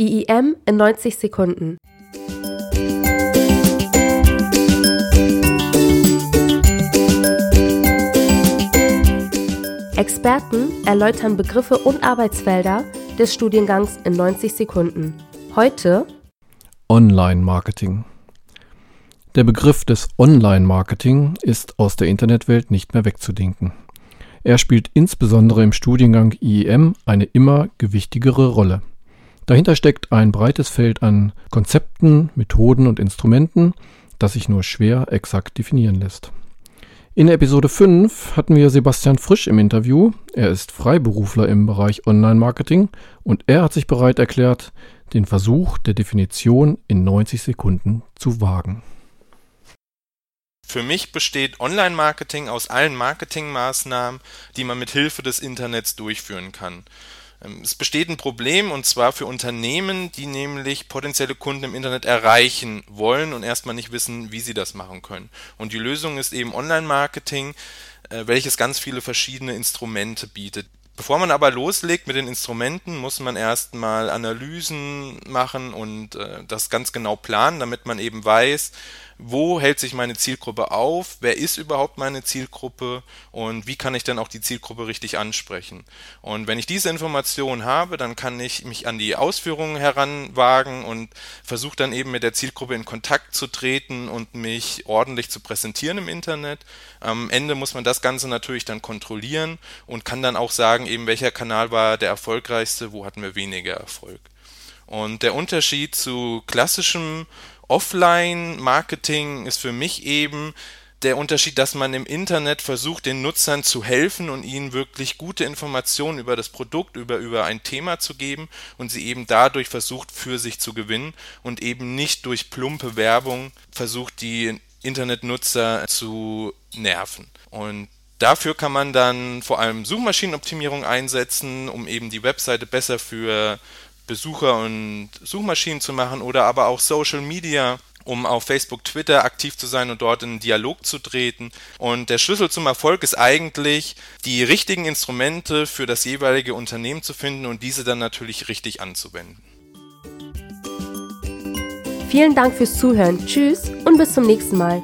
IIM in 90 Sekunden. Experten erläutern Begriffe und Arbeitsfelder des Studiengangs in 90 Sekunden. Heute Online-Marketing. Der Begriff des Online-Marketing ist aus der Internetwelt nicht mehr wegzudenken. Er spielt insbesondere im Studiengang IEM eine immer gewichtigere Rolle. Dahinter steckt ein breites Feld an Konzepten, Methoden und Instrumenten, das sich nur schwer exakt definieren lässt. In Episode 5 hatten wir Sebastian Frisch im Interview. Er ist Freiberufler im Bereich Online-Marketing und er hat sich bereit erklärt, den Versuch der Definition in 90 Sekunden zu wagen. Für mich besteht Online-Marketing aus allen Marketingmaßnahmen, die man mit Hilfe des Internets durchführen kann. Ähm, es besteht ein Problem und zwar für Unternehmen, die nämlich potenzielle Kunden im Internet erreichen wollen und erstmal nicht wissen, wie sie das machen können. Und die Lösung ist eben Online-Marketing, äh, welches ganz viele verschiedene Instrumente bietet. Bevor man aber loslegt mit den Instrumenten, muss man erstmal Analysen machen und äh, das ganz genau planen, damit man eben weiß, wo hält sich meine Zielgruppe auf, wer ist überhaupt meine Zielgruppe und wie kann ich dann auch die Zielgruppe richtig ansprechen. Und wenn ich diese Information habe, dann kann ich mich an die Ausführungen heranwagen und versuche dann eben mit der Zielgruppe in Kontakt zu treten und mich ordentlich zu präsentieren im Internet. Am Ende muss man das Ganze natürlich dann kontrollieren und kann dann auch sagen, eben welcher Kanal war der erfolgreichste, wo hatten wir weniger Erfolg. Und der Unterschied zu klassischem Offline-Marketing ist für mich eben der Unterschied, dass man im Internet versucht, den Nutzern zu helfen und ihnen wirklich gute Informationen über das Produkt, über, über ein Thema zu geben und sie eben dadurch versucht, für sich zu gewinnen und eben nicht durch plumpe Werbung versucht, die Internetnutzer zu nerven. Und Dafür kann man dann vor allem Suchmaschinenoptimierung einsetzen, um eben die Webseite besser für Besucher und Suchmaschinen zu machen oder aber auch Social Media um auf Facebook, Twitter aktiv zu sein und dort in Dialog zu treten. Und der Schlüssel zum Erfolg ist eigentlich, die richtigen Instrumente für das jeweilige Unternehmen zu finden und diese dann natürlich richtig anzuwenden. Vielen Dank fürs Zuhören. Tschüss und bis zum nächsten Mal.